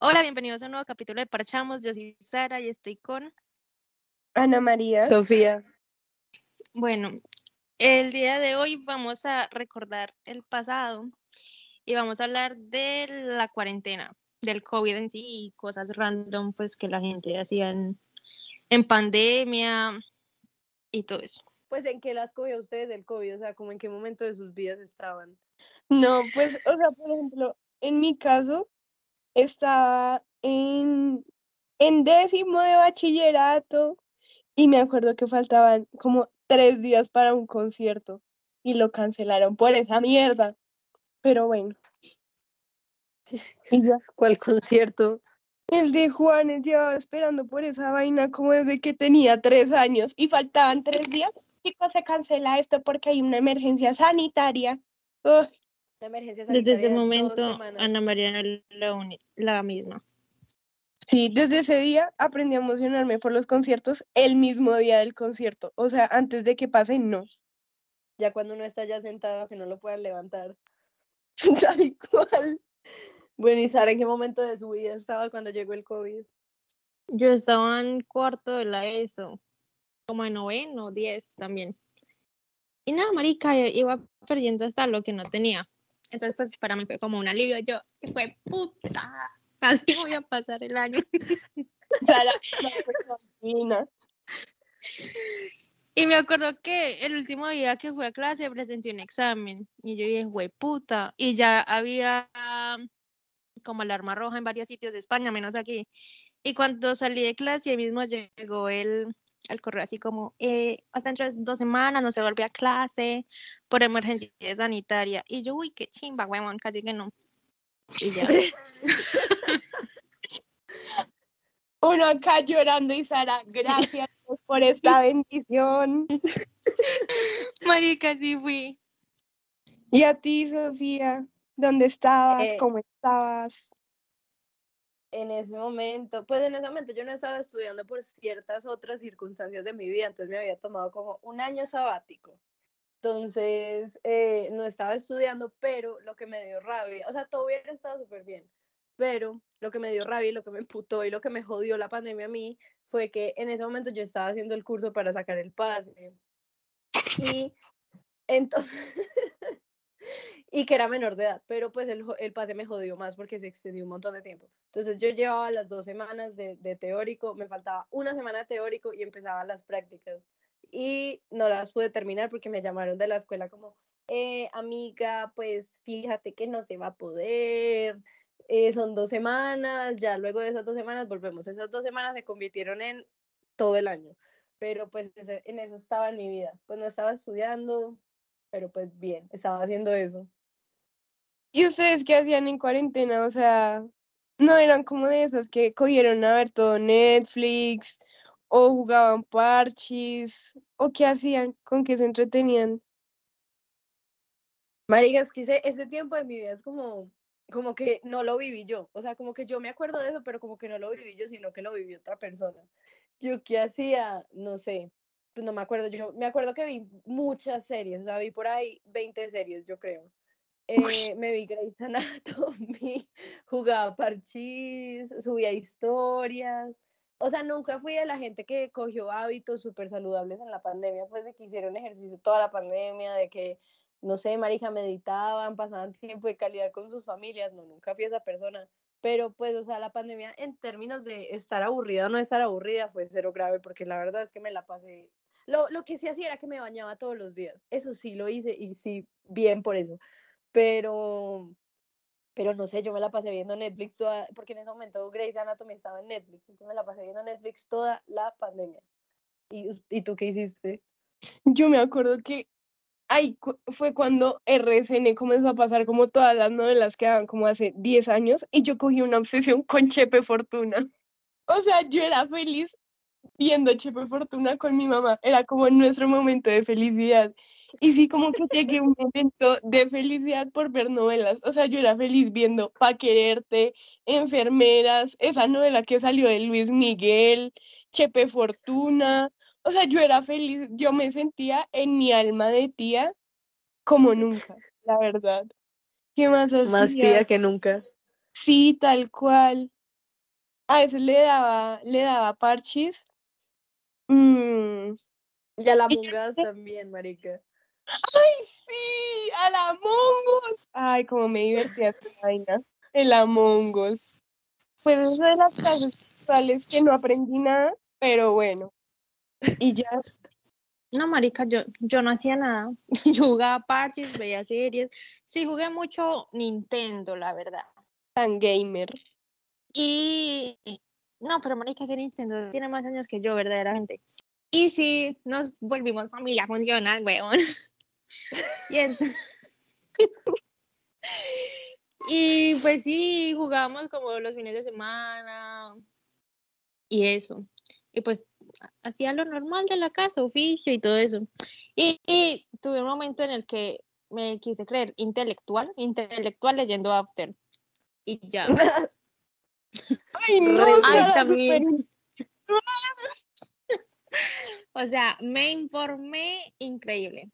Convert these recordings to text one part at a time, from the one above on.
Hola, bienvenidos a un nuevo capítulo de Parchamos. Yo soy Sara y estoy con Ana María. Sofía. Bueno, el día de hoy vamos a recordar el pasado y vamos a hablar de la cuarentena, del COVID en sí y cosas random pues que la gente hacía en, en pandemia y todo eso. Pues en qué las cogió ustedes del COVID, o sea, como en qué momento de sus vidas estaban. No, pues, o sea, por ejemplo, en mi caso, estaba en, en décimo de bachillerato y me acuerdo que faltaban como tres días para un concierto y lo cancelaron por esa mierda. Pero bueno. Y ya. ¿Cuál concierto? El de Juanes llevaba esperando por esa vaina como desde que tenía tres años y faltaban tres días. Chicos, se cancela esto porque hay una emergencia sanitaria. Ugh. La emergencia Desde ese sanitaria, momento. Ana María era la, uni- la misma. Sí, desde ese día aprendí a emocionarme por los conciertos el mismo día del concierto. O sea, antes de que pase, no. Ya cuando uno está ya sentado, que no lo puedan levantar. Tal cual. Bueno, ¿y Sara en qué momento de su vida estaba cuando llegó el COVID? Yo estaba en cuarto de la ESO, como en noveno, diez también. Y nada, marica, iba perdiendo hasta lo que no tenía. Entonces, pues para mí fue como un alivio. Yo, que fue puta, casi voy a pasar el año. Divina. Y me acuerdo que el último día que fui a clase presenté un examen. Y yo dije, güey, puta. Y ya había como alarma roja en varios sitios de España, menos aquí. Y cuando salí de clase, ahí mismo llegó el, el correo así como, eh, hasta dentro de dos semanas no se vuelve a clase por emergencia sanitaria. Y yo, uy, qué chimba, huevón, casi que no. Y ya. Uno acá llorando y Sara, gracias Dios, por esta bendición. Marica, sí fui. Y a ti, Sofía, ¿dónde estabas? Eh, ¿Cómo estabas? En ese momento, pues en ese momento yo no estaba estudiando por ciertas otras circunstancias de mi vida, entonces me había tomado como un año sabático. Entonces, eh, no estaba estudiando, pero lo que me dio rabia, o sea, todo hubiera estado súper bien, pero lo que me dio rabia y lo que me emputó y lo que me jodió la pandemia a mí fue que en ese momento yo estaba haciendo el curso para sacar el pase. Y entonces, y que era menor de edad, pero pues el, el pase me jodió más porque se extendió un montón de tiempo. Entonces yo llevaba las dos semanas de, de teórico, me faltaba una semana de teórico y empezaba las prácticas. Y no las pude terminar porque me llamaron de la escuela como, eh, amiga, pues fíjate que no se va a poder, eh, son dos semanas, ya luego de esas dos semanas volvemos. Esas dos semanas se convirtieron en todo el año, pero pues en eso estaba en mi vida. Pues no estaba estudiando, pero pues bien, estaba haciendo eso. ¿Y ustedes qué hacían en cuarentena? O sea, ¿no eran como de esas que cogieron a ver todo Netflix o jugaban parchis o qué hacían? ¿Con qué se entretenían? Marica, es que ese, ese tiempo de mi vida es como, como que no lo viví yo. O sea, como que yo me acuerdo de eso, pero como que no lo viví yo, sino que lo vivió otra persona. Yo qué hacía, no sé, pues no me acuerdo. Yo me acuerdo que vi muchas series, o sea, vi por ahí 20 series, yo creo. Eh, me vi Grey's Anatomy, jugaba parchís, subía historias. O sea, nunca fui de la gente que cogió hábitos súper saludables en la pandemia, pues de que hicieron ejercicio toda la pandemia, de que, no sé, marica, meditaban, pasaban tiempo de calidad con sus familias. No, nunca fui esa persona. Pero pues, o sea, la pandemia en términos de estar aburrida o no estar aburrida fue cero grave, porque la verdad es que me la pasé. Lo, lo que sí hacía era que me bañaba todos los días. Eso sí lo hice y sí, bien por eso pero, pero no sé, yo me la pasé viendo Netflix toda, porque en ese momento Grey's Anatomy estaba en Netflix, entonces me la pasé viendo Netflix toda la pandemia. ¿Y, ¿y tú qué hiciste? Yo me acuerdo que ahí fue cuando RCN comenzó a pasar como todas las novelas que daban como hace 10 años y yo cogí una obsesión con Chepe Fortuna. O sea, yo era feliz viendo Chepe Fortuna con mi mamá. Era como nuestro momento de felicidad. Y sí, como que llegué un momento de felicidad por ver novelas. O sea, yo era feliz viendo Pa' Quererte, Enfermeras, esa novela que salió de Luis Miguel, Chepe Fortuna. O sea, yo era feliz, yo me sentía en mi alma de tía como nunca, la verdad. ¿Qué más Más tía hacías? que nunca. Sí, tal cual. A veces le daba, le daba parchis. Mm, Y a la yo sé- también, marica. ¡Ay, sí! ¡Al Among Us! Ay, cómo me divertía esa vaina. El Among Us. Pues es de las clases virtuales que no aprendí nada, pero bueno. Y ya, No, marica, yo, yo no hacía nada. Yo jugaba parches, veía series. Sí, jugué mucho Nintendo, la verdad. tan gamer. Y no, pero marica, ese Nintendo tiene más años que yo, verdaderamente. Y sí, nos volvimos familia funcional, weón. Y, ent- y pues sí, jugábamos como los fines de semana y eso. Y pues hacía lo normal de la casa, oficio y todo eso. Y, y tuve un momento en el que me quise creer intelectual, intelectual leyendo After. Y ya. Ay, no, Ay, también. O sea, me informé increíble.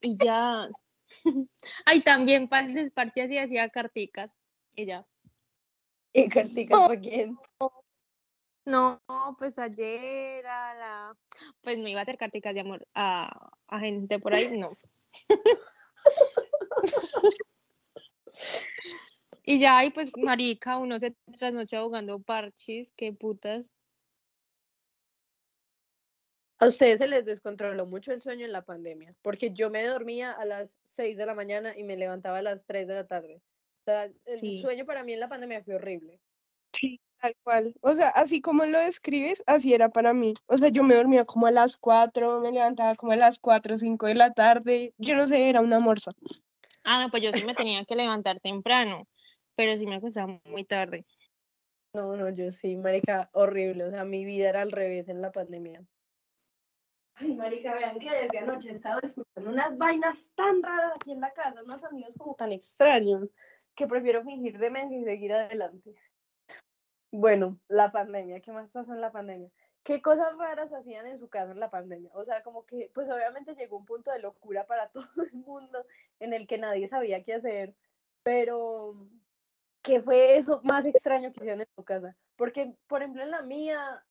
Y ya. Ay, también para el desparche así hacía carticas. Y ya. ¿Y carticas para quién? No, pues ayer a la. Pues me iba a hacer carticas de amor a, a gente por ahí, no. Y ya, y pues, marica, uno se trasnocha jugando parches, qué putas. A ustedes se les descontroló mucho el sueño en la pandemia, porque yo me dormía a las 6 de la mañana y me levantaba a las 3 de la tarde. O sea, el Sí. sueño para mí en la pandemia fue horrible. Sí, tal cual. O sea, así como lo describes, así era para mí. O sea, yo me dormía como a las 4, me levantaba como a las 4 o 5 de la tarde. Yo no sé, era una morsa. Ah, no, pues yo sí me tenía que levantar temprano, pero sí me acostaba muy tarde. No, no, yo sí, marica, horrible. O sea, mi vida era al revés en la pandemia. Ay, marica, vean que desde anoche he estado escuchando unas vainas tan raras aquí en la casa, unos sonidos como tan extraños, que prefiero fingir demencia y seguir adelante. Bueno, la pandemia, ¿qué más pasó en la pandemia? ¿Qué cosas raras hacían en su casa en la pandemia? O sea, como que, pues obviamente llegó un punto de locura para todo el mundo en el que nadie sabía qué hacer, pero ¿qué fue eso más extraño que hicieron en tu casa? Porque, por ejemplo, en la mía,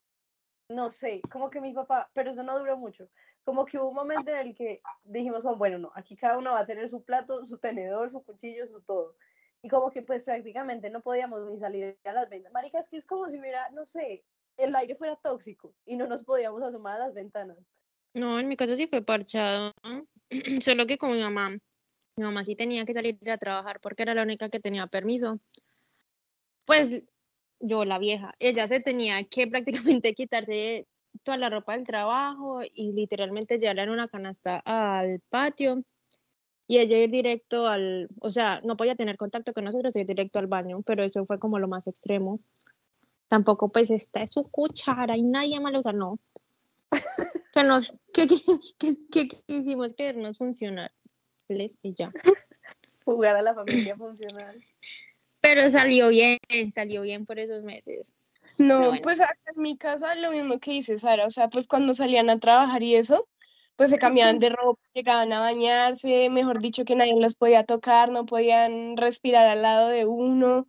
no sé, como que mi papá, pero eso no duró mucho, como que hubo un momento en el que dijimos, bueno, no, aquí cada uno va a tener su plato, su tenedor, su cuchillo, su todo. Y como que pues prácticamente no podíamos ni salir a las ventas. Marica, es que es como si hubiera, no sé, el aire fuera tóxico y no nos podíamos asomar a las ventanas. No, en mi caso sí fue parchado, solo que con mi mamá. Mi mamá sí tenía que salir a trabajar porque era la única que tenía permiso. Pues yo, la vieja, ella se tenía que prácticamente quitarse toda la ropa del trabajo y literalmente llevarla en una canasta al patio y ella ir directo al, o sea, no podía tener contacto con nosotros, ir directo al baño, pero eso fue como lo más extremo. Tampoco pues esta es su cuchara y nadie más lo usa, no. Que nos, que, que, que, que quisimos creernos funcionales y ya. Jugar a la familia funcional. Pero salió bien, salió bien por esos meses. No, bueno. pues acá en mi casa lo mismo que dice Sara, o sea, pues cuando salían a trabajar y eso, pues se cambiaban de ropa, llegaban a bañarse, mejor dicho que nadie los podía tocar, no podían respirar al lado de uno.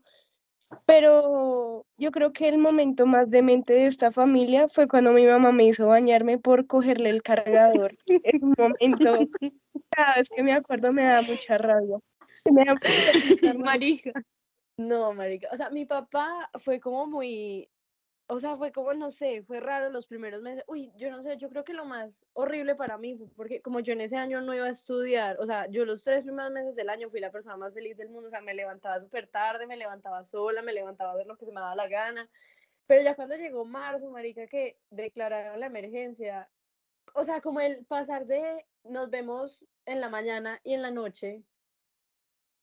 Pero yo creo que el momento más demente de esta familia fue cuando mi mamá me hizo bañarme por cogerle el cargador. Es un momento, cada vez que me acuerdo me da mucha rabia. Me da mucha rabia. Marica. No, marica. O sea, mi papá fue como muy, o sea, fue como, no sé, fue raro los primeros meses. Uy, yo no sé, yo creo que lo más horrible para mí porque como yo en ese año no iba a estudiar, o sea, yo los tres primeros meses del año fui la persona más feliz del mundo, o sea, me levantaba súper tarde, me levantaba sola, me levantaba a ver lo que se me daba la gana. Pero ya cuando llegó marzo, marica, que declararon la emergencia, o sea, como el pasar de nos vemos en la mañana y en la noche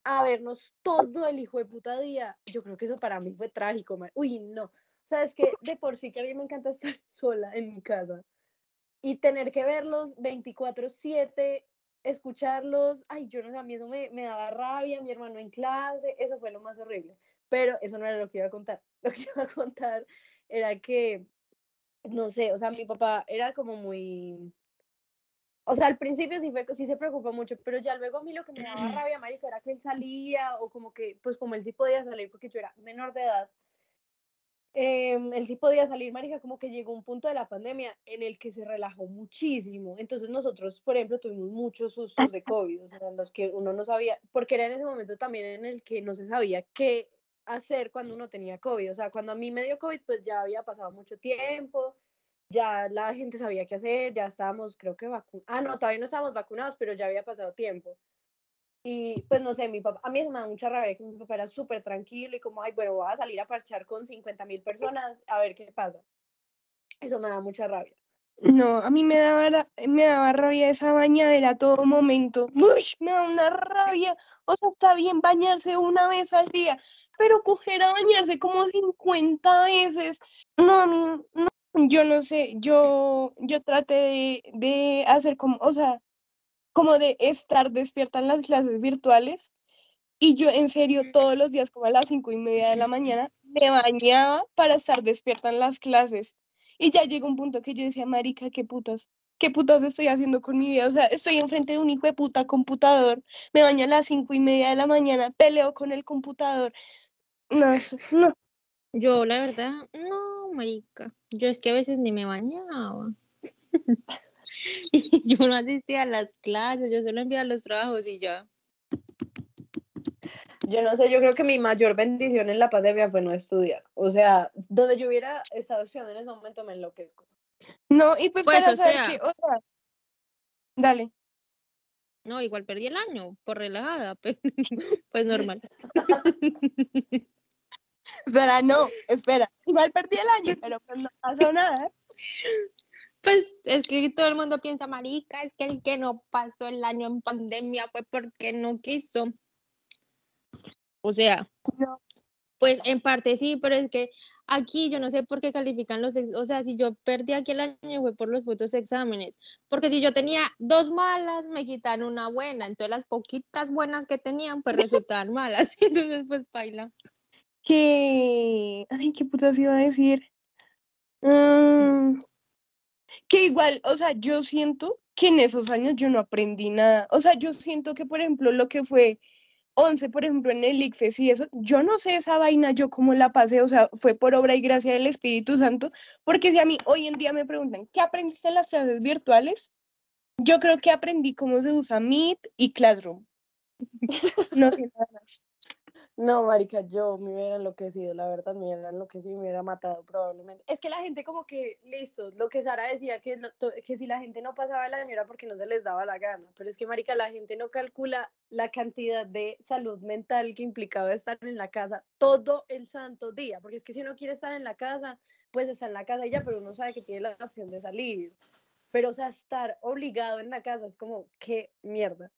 a vernos todo el hijo de puta día, yo creo que eso para mí fue trágico, mar- Uy, no. Sabes que de por sí que a mí me encanta estar sola en mi casa y tener que verlos 24/7, escucharlos, ay, yo no sé, a mí eso me, me daba rabia, mi hermano en clase, eso fue lo más horrible. Pero eso no era lo que iba a contar. Lo que iba a contar era que, no sé, o sea, mi papá era como muy, o sea, al principio sí, fue, sí se preocupó mucho, pero ya luego a mí lo que me daba rabia, marica, era que él salía o como que, pues como él sí podía salir porque yo era menor de edad, em, él sí podía salir, marica, como que llegó un punto de la pandemia en el que se relajó muchísimo. Entonces nosotros, por ejemplo, tuvimos muchos sustos de COVID, o sea, en los que uno no sabía, porque era en ese momento también en el que no se sabía qué hacer cuando uno tenía COVID. O sea, cuando a mí me dio COVID, pues ya había pasado mucho tiempo, ya la gente sabía qué hacer, ya estábamos, creo que vacunados. Ah, no, todavía no estábamos vacunados, pero ya había pasado tiempo. Y pues no sé, mi papá, a mí me da mucha rabia que mi papá era súper tranquilo y como, ay, bueno, voy a salir a parchar con 50 mil personas a ver qué pasa. Eso me da mucha rabia. No, a mí me daba, me daba rabia esa bañadera a todo momento. Uy, me da una rabia. O sea, está bien bañarse una vez al día, pero coger a bañarse como 50 veces. No, a mí, no, yo no sé, yo, yo traté de, de hacer como, o sea, como de estar despierta en las clases virtuales. Y yo en serio todos los días como a las cinco y media de la mañana me bañaba para estar despierta en las clases. Y ya llegó un punto que yo decía, marica, qué putas, qué putas estoy haciendo con mi vida. O sea, estoy enfrente de un hijo de puta computador, me baño a las cinco y media de la mañana, peleo con el computador. No, no. Yo, la verdad, no, marica. Yo es que a veces ni me bañaba. y yo no asistía a las clases, yo solo enviaba los trabajos y ya. Yo no sé, yo creo que mi mayor bendición en la pandemia fue no estudiar. O sea, donde yo hubiera estado estudiando en ese momento me enloquezco. No, y pues, Pues, para o saber sea- que, o sea, dale. No, igual perdí el año por relajada, pero pues normal. Espera, no, espera. Igual perdí el año, pero pues no pasó nada. Pues es que todo el mundo piensa, marica, es que el que no pasó el año en pandemia fue porque no quiso. O sea, No. pues en parte sí, pero es que aquí yo no sé por qué califican los, ex- o sea, si yo perdí aquí el año fue por los putos exámenes, porque si yo tenía dos malas, me quitan una buena, entonces las poquitas buenas que tenían, pues resultaban malas, entonces pues baila. Que, ay, qué putas iba a decir. Mm, que igual, o sea, yo siento que en esos años yo no aprendí nada. O sea, yo siento que, por ejemplo, lo que fue 11, por ejemplo, en el ICFES y eso, yo no sé esa vaina, yo cómo la pasé, o sea, fue por obra y gracia del Espíritu Santo, porque si a mí hoy en día me preguntan, ¿qué aprendiste en las clases virtuales? Yo creo que aprendí cómo se usa Meet y Classroom. No sé nada más. No, marica, yo me hubiera enloquecido, la verdad, me hubiera enloquecido y me hubiera matado probablemente. Es que la gente como que, listo, lo que Sara decía, que, que si la gente no pasaba el año era porque no se les daba la gana, pero es que, marica, la gente no calcula la cantidad de salud mental que implicaba estar en la casa todo el santo día, porque es que si uno quiere estar en la casa, pues está en la casa ya, pero uno sabe que tiene la opción de salir. Pero, o sea, estar obligado en la casa es como, qué mierda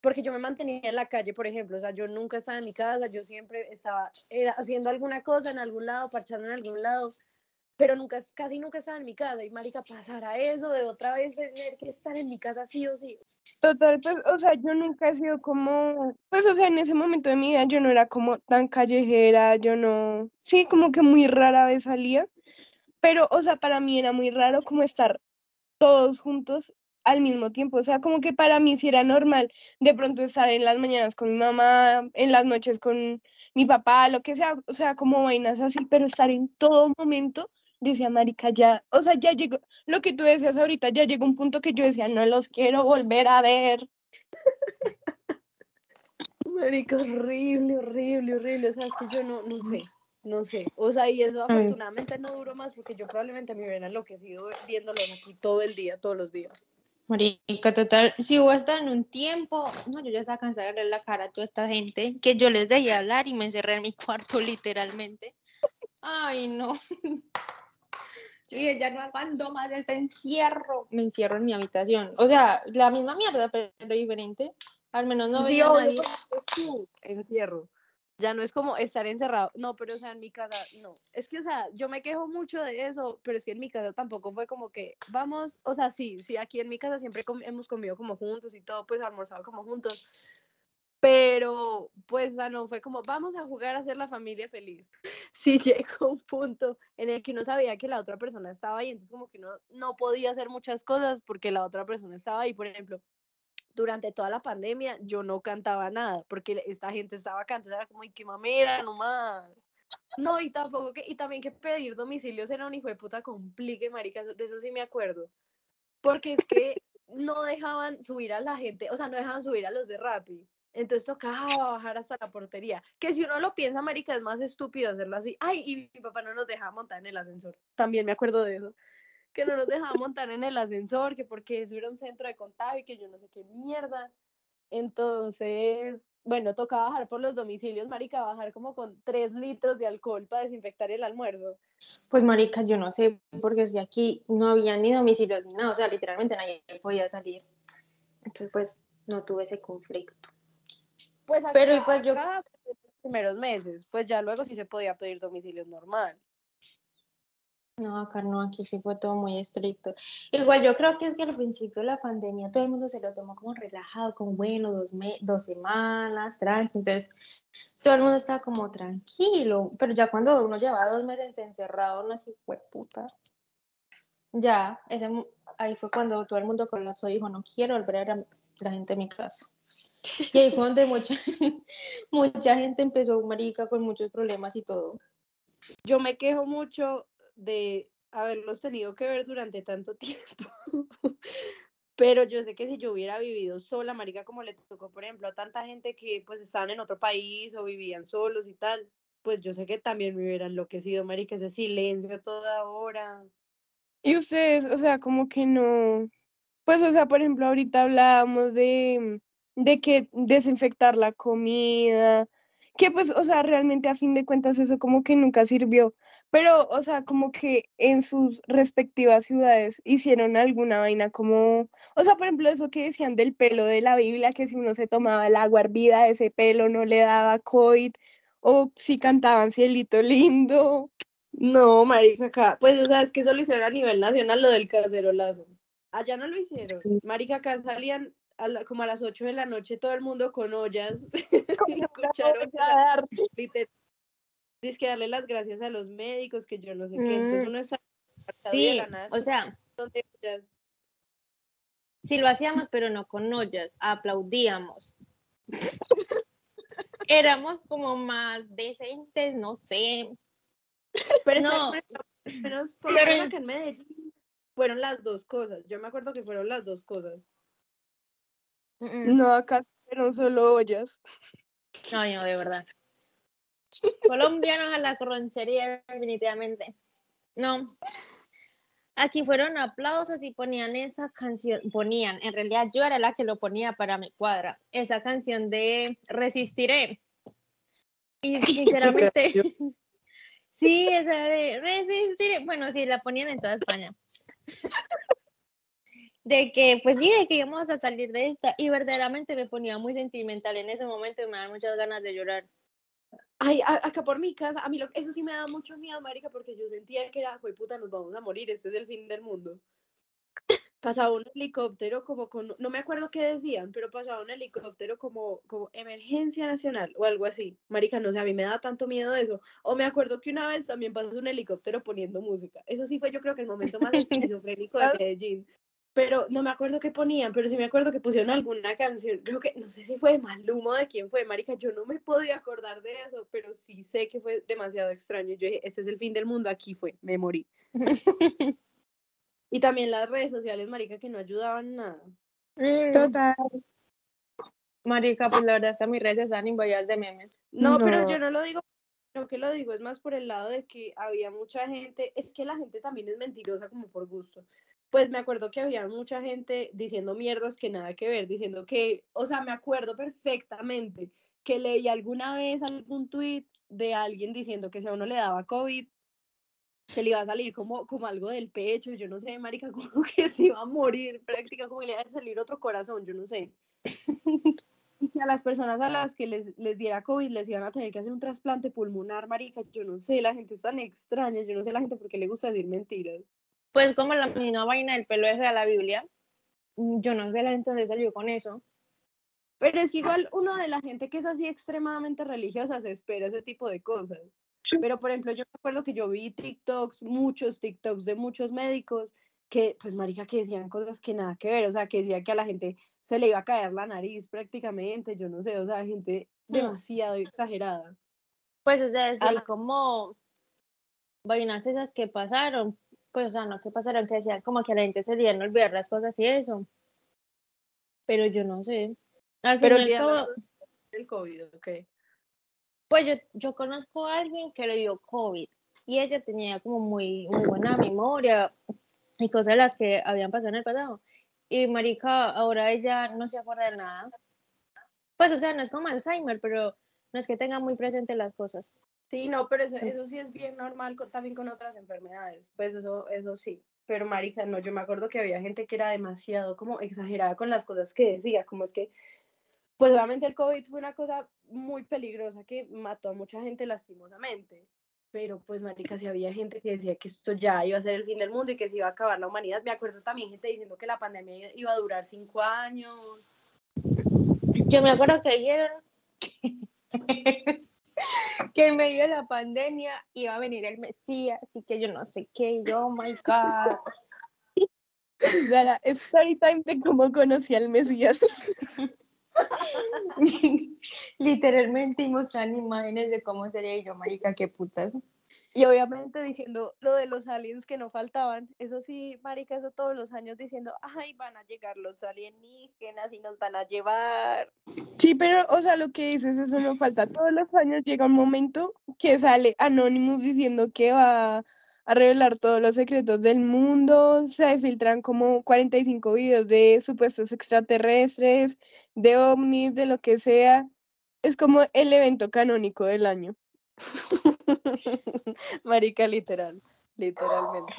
porque yo me mantenía en la calle, por ejemplo, o sea, yo nunca estaba en mi casa, yo siempre estaba era, haciendo alguna cosa en algún lado, parchando en algún lado, pero nunca, casi nunca estaba en mi casa, y marica, pasará eso de otra vez tener que estar en mi casa sí o sí. Total, pues, o sea, yo nunca he sido como, pues, o sea, en ese momento de mi vida yo no era como tan callejera, yo no, sí, como que muy rara vez salía, pero, o sea, para mí era muy raro como estar todos juntos al mismo tiempo, o sea, como que para mí sí era normal de pronto estar en las mañanas con mi mamá, en las noches con mi papá, lo que sea, o sea, como vainas así, pero estar en todo momento, yo decía, marica, ya, o sea, ya llegó, lo que tú decías ahorita, ya llegó un punto que yo decía, no los quiero volver a ver. Marica, horrible, horrible, horrible, o sea, es que yo no, no sé, no sé, o sea, y eso afortunadamente no duró más porque yo probablemente me hubiera enloquecido viéndolos aquí todo el día, todos los días. Marica, total, si hubo hasta en un tiempo, no, yo ya estaba cansada de ver la cara a toda esta gente, que yo les dejé hablar y me encerré en mi cuarto literalmente. Ay, no. Yo dije, ya no aguanto más este encierro. Me encierro en mi habitación. O sea, la misma mierda, pero diferente. Al menos no sí, veía a nadie. es tu encierro. Ya no es como estar encerrado. No, pero o sea, en mi casa, no. Es que, o sea, yo me quejo mucho de eso, pero es que en mi casa tampoco fue como que, vamos, o sea, sí, sí, aquí en mi casa siempre hemos comido como juntos y todo, pues almorzado como juntos. Pero, pues, o sea, no fue como, vamos a jugar a hacer la familia feliz. Sí llegó un punto en el que uno sabía que la otra persona estaba ahí, entonces como que uno no podía hacer muchas cosas porque la otra persona estaba ahí. Por ejemplo, durante toda la pandemia yo no cantaba nada porque esta gente estaba cantando, era como, ay, qué mamera, no más. No, y tampoco que, y también que pedir domicilios era un hijo de puta complique, marica, de eso sí me acuerdo. Porque es que no dejaban subir a la gente, o sea, no dejaban subir a los de Rappi. Entonces tocaba bajar hasta la portería. Que si uno lo piensa, marica, es más estúpido hacerlo así. Ay, y mi papá no nos dejaba montar en el ascensor. También me acuerdo de eso. Que no nos dejaba montar en el ascensor, que porque eso era un centro de contagio y que yo no sé qué mierda. Entonces, bueno, tocaba bajar por los domicilios, marica, bajar como con tres litros de alcohol para desinfectar el almuerzo. Pues marica, yo no sé, porque si aquí no había ni domicilios ni nada, o sea, literalmente nadie podía salir. Entonces, pues, no tuve ese conflicto. Pues acá, Pero igual yo- acá, los primeros meses, pues ya luego sí se podía pedir domicilios normal. No, acá no, aquí sí fue todo muy estricto. Igual yo creo que es que al principio de la pandemia todo el mundo se lo tomó como relajado, como bueno, dos, me dos semanas, tranqui. Entonces todo el mundo estaba como tranquilo. Pero ya cuando uno llevaba dos meses encerrado, no así fue puta. Ya, ahí fue cuando todo el mundo colapsó y dijo, no quiero volver a ver a la gente en mi casa. Y ahí fue donde mucha, mucha gente empezó, marica, con muchos problemas y todo. Yo me quejo mucho de haberlos tenido que ver durante tanto tiempo. Pero yo sé que si yo hubiera vivido sola, marica, como le tocó, por ejemplo, a tanta gente que pues estaban en otro país o vivían solos y tal, pues yo sé que también me hubiera enloquecido, marica, ese silencio toda hora. Y ustedes, o sea, como que no, pues, o sea, por ejemplo, ahorita hablábamos de, de que desinfectar la comida, que pues, o sea, realmente a fin de cuentas eso como que nunca sirvió, pero, o sea, como que en sus respectivas ciudades hicieron alguna vaina como, o sea, por ejemplo, eso que decían del pelo de la Biblia, que si uno se tomaba el agua hervida, ese pelo no le daba COVID, o si cantaban Cielito Lindo. No, marica, acá, pues, o sea, es que eso lo hicieron a nivel nacional, lo del cacerolazo. Allá no lo hicieron. Marica, acá salían a la- como a las 8 de la noche todo el mundo con ollas literal. Dice que darle las gracias a los médicos, que yo no sé qué. Entonces Mm, uno está Sí, la nada o sea, sí lo hacíamos, pero no con ollas, aplaudíamos. Éramos como más decentes, no sé. Pero que, No. menos- por Pero en Medellín fueron las dos cosas. Yo me acuerdo que fueron las dos cosas. Mm, mm. No, acá fueron solo ollas. Ay, no, de verdad. Colombianos a la corronchería, definitivamente. No. Aquí fueron aplausos y ponían esa canción, ponían, en realidad yo era la que lo ponía para mi cuadra, esa canción de Resistiré. Y sinceramente, sí, esa de Resistiré, bueno, sí, la ponían en toda España. De que, pues sí, de que íbamos a salir de esta, y verdaderamente me ponía muy sentimental en ese momento y me dan muchas ganas de llorar. Ay, a- acá por mi casa, a mí lo, eso sí me da mucho miedo, marica, porque yo sentía que era, "Jue puta, nos vamos a morir, este es el fin del mundo. Pasaba un helicóptero como con, no me acuerdo qué decían, pero pasaba un helicóptero como, como emergencia nacional o algo así. Marica, no sé, a mí me da tanto miedo eso. O me acuerdo que una vez también pasó un helicóptero poniendo música. Eso sí fue yo creo que el momento más esquizofrénico de Medellín. Pero no me acuerdo qué ponían, pero sí me acuerdo que pusieron alguna canción. Creo que, no sé si fue de Maluma de quién fue, marica, yo no me podía acordar de eso, pero sí sé que fue demasiado extraño. Yo dije, este es el fin del mundo, aquí fue, me morí. Y también las redes sociales, marica, que no ayudaban nada. Mm, Total. Marica, pues la verdad es que mis redes están invadidas de memes. No, pero No. yo no lo digo, lo que lo digo es más por el lado de que había mucha gente, es que la gente también es mentirosa como por gusto. Pues me acuerdo que había mucha gente diciendo mierdas que nada que ver, diciendo que, o sea, me acuerdo perfectamente que leí alguna vez algún tweet de alguien diciendo que si a uno le daba COVID, se le iba a salir como, como algo del pecho, yo no sé, marica, como que se iba a morir, prácticamente como que le iba a salir otro corazón, yo no sé. Y que a las personas a las que les, les diera COVID les iban a tener que hacer un trasplante pulmonar, marica, yo no sé, la gente es tan extraña, yo no sé la gente por qué le gusta decir mentiras. Pues como la misma vaina del pelo ese de la Biblia. Mm, Yo no sé, la gente salió con eso. Pero es que igual uno de la gente que es así extremadamente religiosa se espera ese tipo de cosas. Pero por ejemplo, yo me acuerdo que yo vi TikToks, muchos TikToks de muchos médicos que, pues marica, que decían cosas que nada que ver, o sea, que decía que a la gente se le iba a caer la nariz prácticamente, yo no sé, o sea, gente demasiado exagerada. Pues, o sea, no. como vainas esas que pasaron, pues, o sea, no que pasaron, que decían como que a la gente se le iban a olvidar las cosas y eso. Pero yo no sé. Al Pero fin y al olvidar las cabo, cosas del COVID, ok. pues yo, yo conozco a alguien que le dio COVID y ella tenía como muy, muy buena memoria y cosas de las que habían pasado en el pasado. Y marica, ahora ella no se acuerda de nada. Pues, o sea, no es como Alzheimer, pero no es que tenga muy presente las cosas. Sí, no, pero eso, eso sí es bien normal con- también con otras enfermedades. Pues eso, eso sí. Pero marica, no, yo me acuerdo que había gente que era demasiado como exagerada con las cosas que decía, como es que, pues obviamente el COVID fue una cosa muy peligrosa que mató a mucha gente lastimosamente. Pero pues marica, si había gente que decía que esto ya iba a ser el fin del mundo y que se iba a acabar la humanidad. Me acuerdo también gente diciendo que la pandemia iba a durar cinco años. Yo me acuerdo que dijeron que en medio de la pandemia iba a venir el Mesías, así que yo no sé qué, yo, oh my God. Sara, story time de cómo conocí al Mesías. Literalmente y mostraron imágenes de cómo sería y yo, marica, qué putas. Y obviamente diciendo lo de los aliens que no faltaban. Eso sí, marica, eso todos los años diciendo, ay, van a llegar los alienígenas y nos van a llevar. Sí, pero, o sea, lo que dices, eso no falta. Todos los años llega un momento que sale Anonymous diciendo que va a revelar todos los secretos del mundo, se filtran como 45 videos de supuestos extraterrestres, de ovnis, de lo que sea. Es como el evento canónico del año. Marica, literal, literalmente.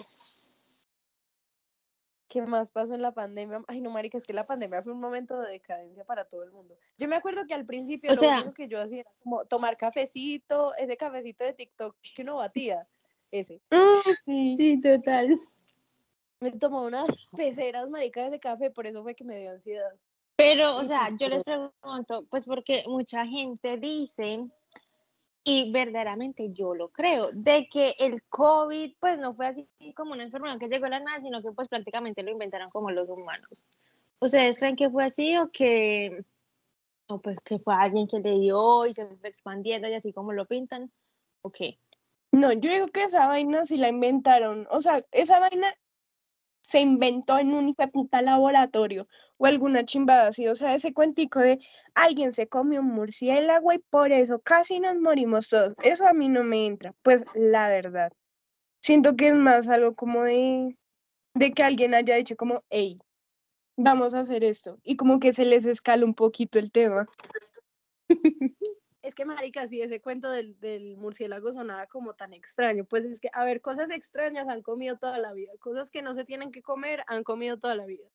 ¿Qué más pasó en la pandemia? Ay, no, marica, es que la pandemia fue un momento de decadencia para todo el mundo. Yo me acuerdo que al principio O lo sea- único que yo hacía era como tomar cafecito, ese cafecito de TikTok que uno batía, ese. Sí, total. Me tomó unas peceras, marica, de ese café, por eso fue que me dio ansiedad. Pero, o sea, yo les pregunto, pues porque mucha gente dice, y verdaderamente yo lo creo, de que el COVID, pues no fue así como una enfermedad que llegó a la nada, sino que pues prácticamente lo inventaron como los humanos. ¿Ustedes creen que fue así o que, o pues que fue alguien que le dio y se fue expandiendo y así como lo pintan? ¿O qué? No, yo digo que esa vaina sí la inventaron. O sea, esa vaina se inventó en un puta laboratorio o alguna chimbada así. O sea, ese cuentico de alguien se comió un murciélago y por eso casi nos morimos todos. Eso a mí no me entra. Pues la verdad. Siento que es más algo como de, de que alguien haya dicho como, hey, vamos a hacer esto. Y como que se les escala un poquito el tema. Que, marica, sí, ese cuento del, del murciélago sonaba como tan extraño. Pues es que, a ver, cosas extrañas han comido toda la vida. Cosas que no se tienen que comer han comido toda la vida.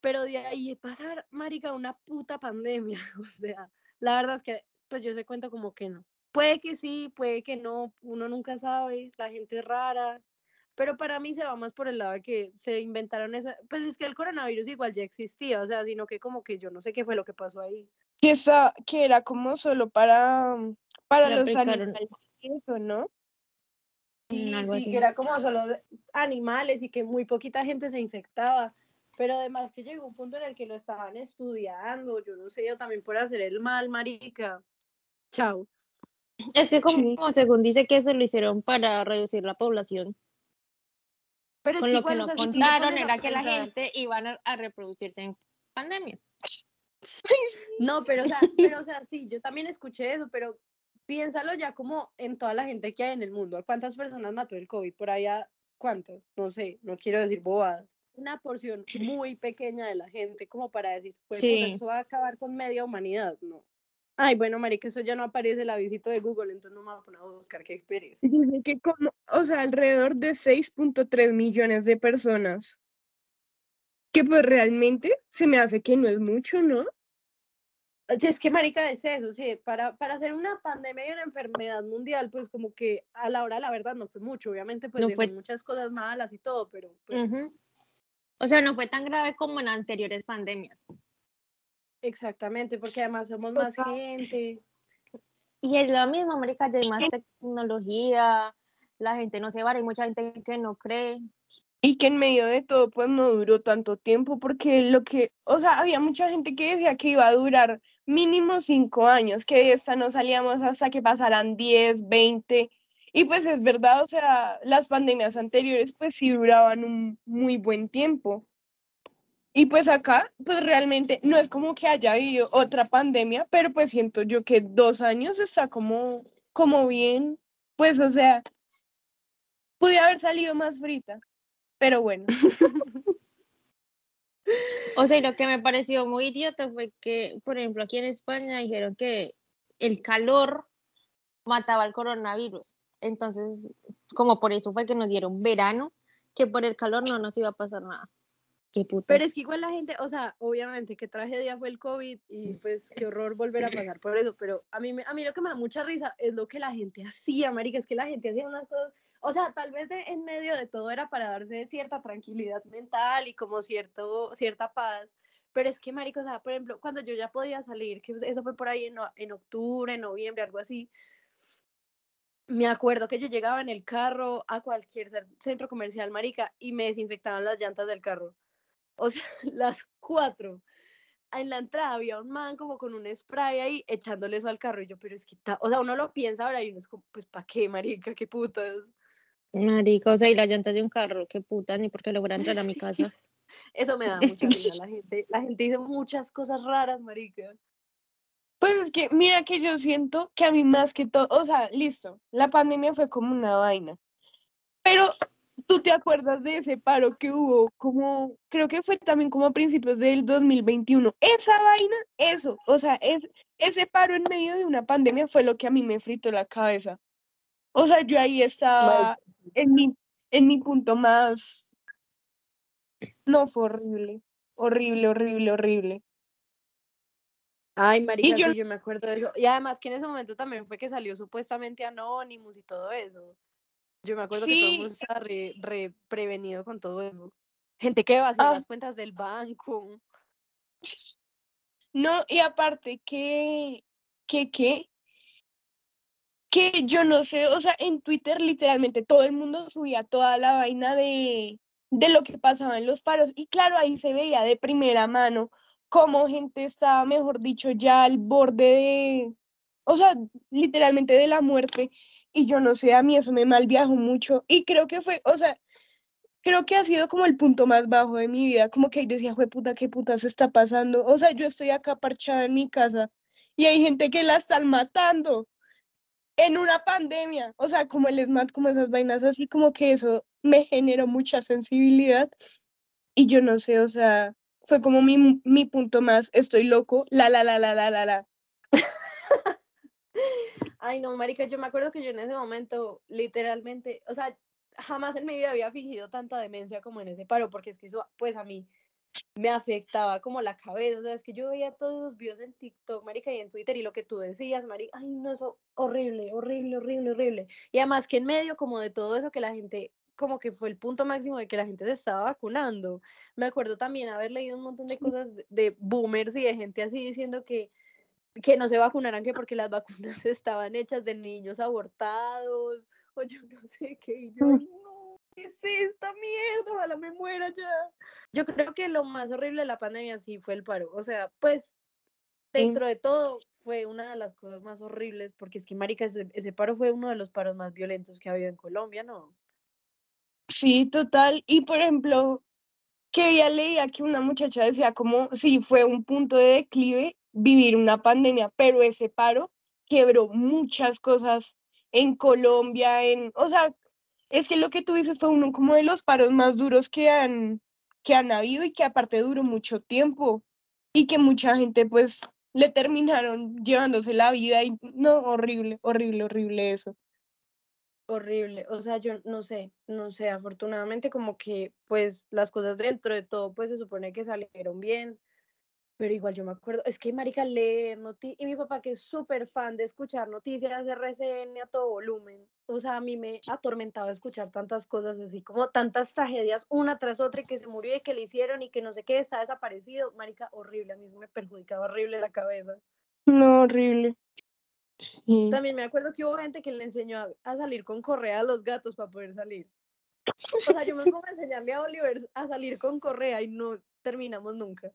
Pero de ahí pasar, marica, una puta pandemia. O sea, la verdad es que, pues yo ese cuento como que no. Puede que sí, puede que no. Uno nunca sabe. La gente es rara. Pero para mí se va más por el lado de que se inventaron eso. Pues es que el coronavirus igual ya existía. O sea, sino que como que yo no sé qué fue lo que pasó ahí. Que, esa, que era como solo para, para Le los animales. Eso, ¿no? Sí, Mm, algo sí, así. que era como solo animales y que muy poquita gente se infectaba. Pero además que llegó un punto en el que lo estaban estudiando, yo no sé, yo también por hacer el mal, marica. Chao. Es que como, Sí. según dice que eso lo hicieron para reducir la población. Pero es que lo que igual, o no sea, si tú te contaron era que la gente iban a, a reproducirse en pandemia. No, pero o sea, pero o sea, sí, yo también escuché eso, pero piénsalo ya como en toda la gente que hay en el mundo. ¿A cuántas personas mató el COVID? Por allá, ¿cuántas? No sé, no quiero decir bobadas. Una porción muy pequeña de la gente como para decir, pues Sí. eso va a acabar con media humanidad, no. Ay, bueno, marica, eso ya no aparece la visita de Google, entonces no me voy a poner a buscar qué pereza. Que como, o sea, alrededor de 6.3 millones de personas. Que pues realmente se me hace que no es mucho, ¿no? Sí, Es que, marica, es eso, sí, para, para hacer una pandemia y una enfermedad mundial, pues como que a la hora de la verdad no fue mucho, obviamente pues No dejó fue- muchas cosas malas y todo, pero pues. O sea, no fue tan grave como en anteriores pandemias. exactamente, porque además somos más gente. Y es lo mismo, América, ya hay más tecnología, la gente no se va, hay mucha gente que no cree. Y que en medio de todo, pues no duró tanto tiempo, porque lo que, o sea, había mucha gente que decía que iba a durar mínimo cinco años, que de esta no salíamos hasta que pasaran 10, 20. Y pues es verdad, o sea, las pandemias anteriores pues sí duraban un muy buen tiempo. Y pues acá, pues realmente no es como que haya habido otra pandemia, pero pues siento yo que dos años está como, como bien, pues o sea, pude haber salido más frita. Pero bueno. o sea, lo que me pareció muy idiota fue que, por ejemplo, aquí en España dijeron que el calor mataba al coronavirus. Entonces, como por eso fue que nos dieron verano, que por el calor no nos iba a pasar nada. Qué puta. Pero es que igual la gente, o sea, obviamente qué tragedia fue el COVID y pues qué horror volver a pasar por eso, pero a mí, a mí lo que me da mucha risa es lo que la gente hacía, marica, es que la gente hacía unas cosas o sea, tal vez en medio de todo era para darse cierta tranquilidad mental y como cierto, cierta paz. Pero es que, marico, o sea, por ejemplo, cuando yo ya podía salir, que eso fue por ahí en, en octubre, en noviembre, algo así, me acuerdo que yo llegaba en el carro a cualquier centro comercial, marica, y me desinfectaban las llantas del carro. O sea, las cuatro. En la entrada había un man como con un spray ahí echándole eso al carro. Y yo, pero es que, o sea, uno lo piensa ahora y uno es como, pues, ¿para qué, marica? ¿Qué putas? Marica, o sea, y las llantas de un carro, qué puta, ni porque logra entrar a mi casa. Eso me da mucha risa, la gente, la gente dice muchas cosas raras, marica. Pues es que, mira que yo siento que a mí más que todo, o sea, listo, la pandemia fue como una vaina, pero tú te acuerdas de ese paro que hubo, como, creo que fue también como a principios del 2021, esa vaina, eso, o sea, es, ese paro en medio de una pandemia fue lo que a mí me fritó la cabeza. O sea, yo ahí estaba en mi, en mi punto más. No, fue horrible. Horrible, horrible, horrible. Ay, María, yo... yo me acuerdo de eso. Y además que en ese momento también fue que salió supuestamente Anonymous y todo eso. Yo me acuerdo que todo el mundo estaba re, prevenido con todo eso. Gente que va a hacer ah. las cuentas del banco. No, y aparte que, que, que, que yo no sé, o sea, en Twitter literalmente todo el mundo subía toda la vaina de, de lo que pasaba en los paros y claro, ahí se veía de primera mano cómo gente estaba, mejor dicho, ya al borde de, o sea, literalmente de la muerte y yo no sé, a mí eso me malviajó mucho y creo que fue, o sea, creo que ha sido como el punto más bajo de mi vida, como que ahí decía, fue puta, qué puta se está pasando, o sea, yo estoy acá parchada en mi casa y hay gente que la están matando en una pandemia, o sea, como el SMAT, como esas vainas así, como que eso me generó mucha sensibilidad y yo no sé, o sea, fue como mi, mi punto más, estoy loco, la, la, la, la, la, la, la. Ay, no, marica, yo me acuerdo que yo en ese momento, literalmente, o sea, jamás en mi vida había fingido tanta demencia como en ese paro, porque es que eso, pues a mí, me afectaba como la cabeza, o sea, es que yo veía todos los videos en TikTok, marica, y en Twitter, y lo que tú decías, marica, ay, no, eso horrible, horrible, horrible, horrible. Y además que en medio como de todo eso que la gente, como que fue el punto máximo de que la gente se estaba vacunando. Me acuerdo también haber leído un montón de cosas de, boomers y de gente así diciendo que que no se vacunaran que porque las vacunas estaban hechas de niños abortados o yo no sé qué y yo mm. ¿Qué es esta mierda? Ojalá me muera ya. Yo creo que lo más horrible de la pandemia sí fue el paro. O sea, pues dentro de todo fue una de las cosas más horribles porque es que, marica, ese, paro fue uno de los paros más violentos que ha habido en Colombia, ¿no? Sí, total. Y por ejemplo, que ya leía que una muchacha decía como si fue un punto de declive vivir una pandemia, pero ese paro quebró muchas cosas en Colombia, en, o sea, es que lo que tú dices fue uno como de los paros más duros que han, que han habido y que aparte duró mucho tiempo y que mucha gente pues le terminaron llevándose la vida y no, horrible, horrible, horrible eso. Horrible, o sea, yo no sé, no sé, afortunadamente como que pues las cosas dentro de todo pues se supone que salieron bien, pero igual yo me acuerdo, es que marica leer noticias, y mi papá que es súper fan de escuchar noticias de RCN a todo volumen, o sea, a mí me atormentaba escuchar tantas cosas así, como tantas tragedias una tras otra, y que se murió y que le hicieron y que no sé qué, está desaparecido, marica, horrible, a mí me perjudicaba horrible la cabeza. No, horrible. También me acuerdo que hubo gente que le enseñó a, a salir con correa a los gatos para poder salir. O sea, yo me pongo a enseñarle a Oliver a salir con correa y no terminamos nunca.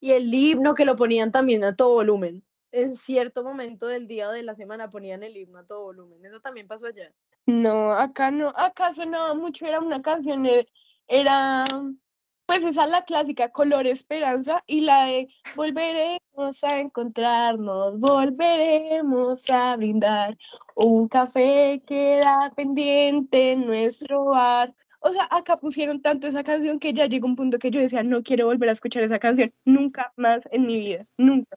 Y el himno que lo ponían también a todo volumen. En cierto momento del día o de la semana ponían el himno a todo volumen. Eso también pasó allá. No, acá no, acá sonaba mucho, era una canción, de- era, pues esa es la clásica, Color Esperanza, y la de volveremos a encontrarnos, volveremos a brindar, un café queda pendiente en nuestro bar. O sea, acá pusieron tanto esa canción que ya llegó un punto que yo decía, no quiero volver a escuchar esa canción, nunca más en mi vida, nunca.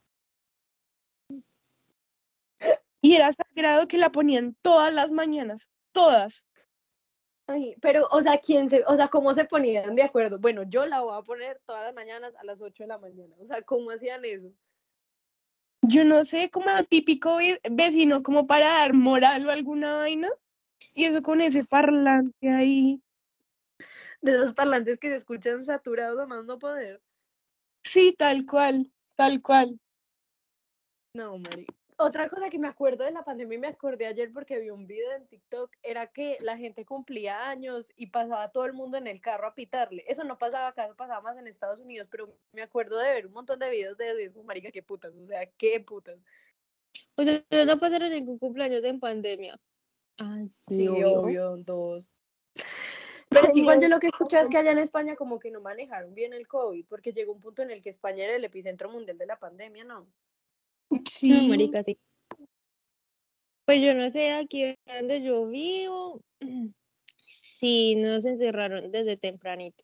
Y era sagrado que la ponían todas las mañanas, todas. Ay, pero, o sea, ¿quién se, o sea, cómo se ponían de acuerdo? Bueno, yo la voy a poner todas las mañanas a las 8 de la mañana. O sea, ¿cómo hacían eso? Yo no sé, como el típico ve- vecino, como para dar moral o alguna vaina. Y eso con ese parlante ahí. De esos parlantes que se escuchan saturados a más no poder. Sí, tal cual, tal cual. No, Mari. Otra cosa que me acuerdo de la pandemia y me acordé ayer porque vi un video en TikTok era que la gente cumplía años y pasaba todo el mundo en el carro a pitarle. Eso no pasaba acá, eso pasaba más en Estados Unidos, pero me acuerdo de ver un montón de videos de eso y es como, marica, qué putas, o sea, qué putas. O sea, no pasaron ningún cumpleaños en pandemia. Ay, sí, Sí, obvio. obvio, dos. Pero sí, igual yo lo que escuché es que allá en España como que no manejaron bien el COVID, porque llegó un punto en el que España era el epicentro mundial de la pandemia, ¿no? No, Sí. marica, sí. Pues yo no sé, aquí donde yo vivo, sí, nos encerraron desde tempranito.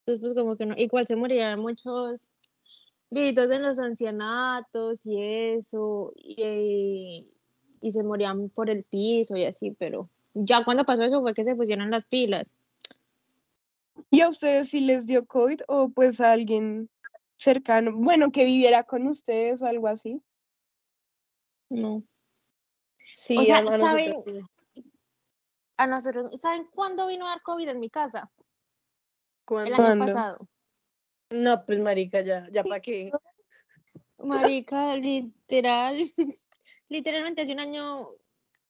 Entonces, pues como que no, igual se morían muchos viejitos en los ancianatos y eso, y, y se morían por el piso y así, pero ya cuando pasó eso fue que se pusieron las pilas. ¿Y a ustedes sí les dio COVID o pues a alguien cercano, bueno, que viviera con ustedes o algo así? No. Sí, O sea, a ¿saben? A nosotros, ¿saben cuándo vino a dar COVID en mi casa? El año ¿Cuándo? pasado. No, pues marica, ya, ya para qué. Marica, literal, literalmente hace un año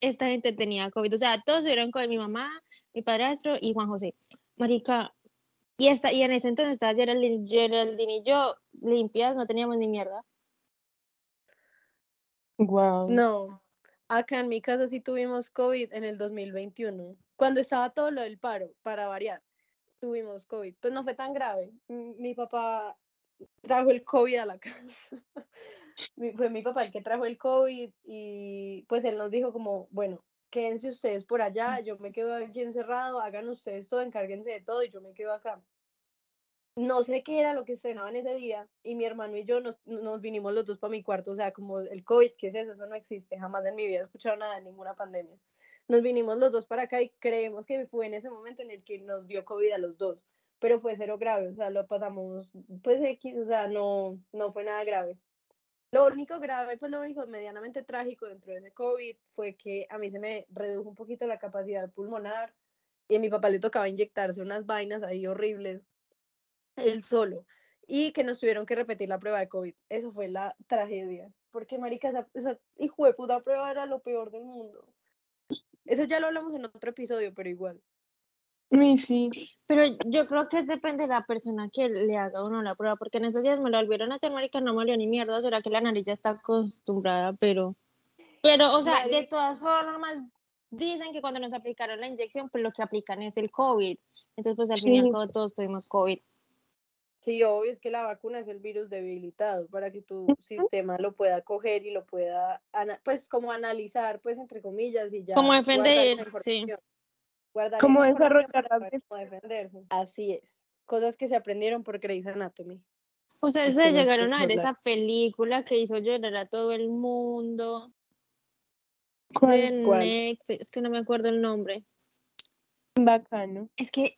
esta gente tenía COVID, o sea, todos tuvieron COVID, mi mamá, mi padrastro y Juan José. Marica, y, esta, y en ese entonces estaba Geraldine, Geraldine y yo limpias, no teníamos ni mierda. Wow. No, acá en mi casa sí tuvimos COVID en el 2021, cuando estaba todo lo del paro, para variar, tuvimos COVID. Pues no fue tan grave. Mi papá trajo el COVID a la casa. Fue mi papá el que trajo el COVID y pues él nos dijo como, bueno, quédense ustedes por allá, yo me quedo aquí encerrado, hagan ustedes todo, encárguense de todo y yo me quedo acá. No sé qué era lo que estrenaban ese día y mi hermano y yo nos, nos vinimos los dos para mi cuarto, o sea, como el COVID, ¿qué es eso? Eso no existe, jamás en mi vida he escuchado nada ninguna pandemia. Nos vinimos los dos para acá y creemos que fue en ese momento en el que nos dio COVID a los dos, pero fue cero grave, o sea, lo pasamos, pues X, o sea, no, no fue nada grave. Lo único grave, pues lo único medianamente trágico dentro de ese COVID fue que a mí se me redujo un poquito la capacidad pulmonar y a mi papá le tocaba inyectarse unas vainas ahí horribles, él solo, y que nos tuvieron que repetir la prueba de COVID. Eso fue la tragedia, porque marica, esa, esa hijo de puta prueba era lo peor del mundo. Eso ya lo hablamos en otro episodio, pero igual. Sí. Pero yo creo que depende de la persona que le haga a uno la prueba, porque en esos días me la volvieron a hacer, marica, no me olió ni mierda, será que la nariz ya está acostumbrada, pero... Pero, o sea, de todas formas, dicen que cuando nos aplicaron la inyección, pues lo que aplican es el COVID. Entonces, pues al fin y al Sí. cabo todos tuvimos COVID. Sí, obvio, es que la vacuna es el virus debilitado para que tu sistema lo pueda coger y lo pueda, pues como analizar, pues entre comillas, y ya Como defender, sí. Guardar información desarrollar para saber cómo defenderse. Así es. Cosas que se aprendieron por Grey's Anatomy. Ustedes Es se llegaron a ver esa película que hizo llorar a todo el mundo ¿Cuál? de ¿Cuál? Netflix, es que no me acuerdo el nombre. Bacano. Es que,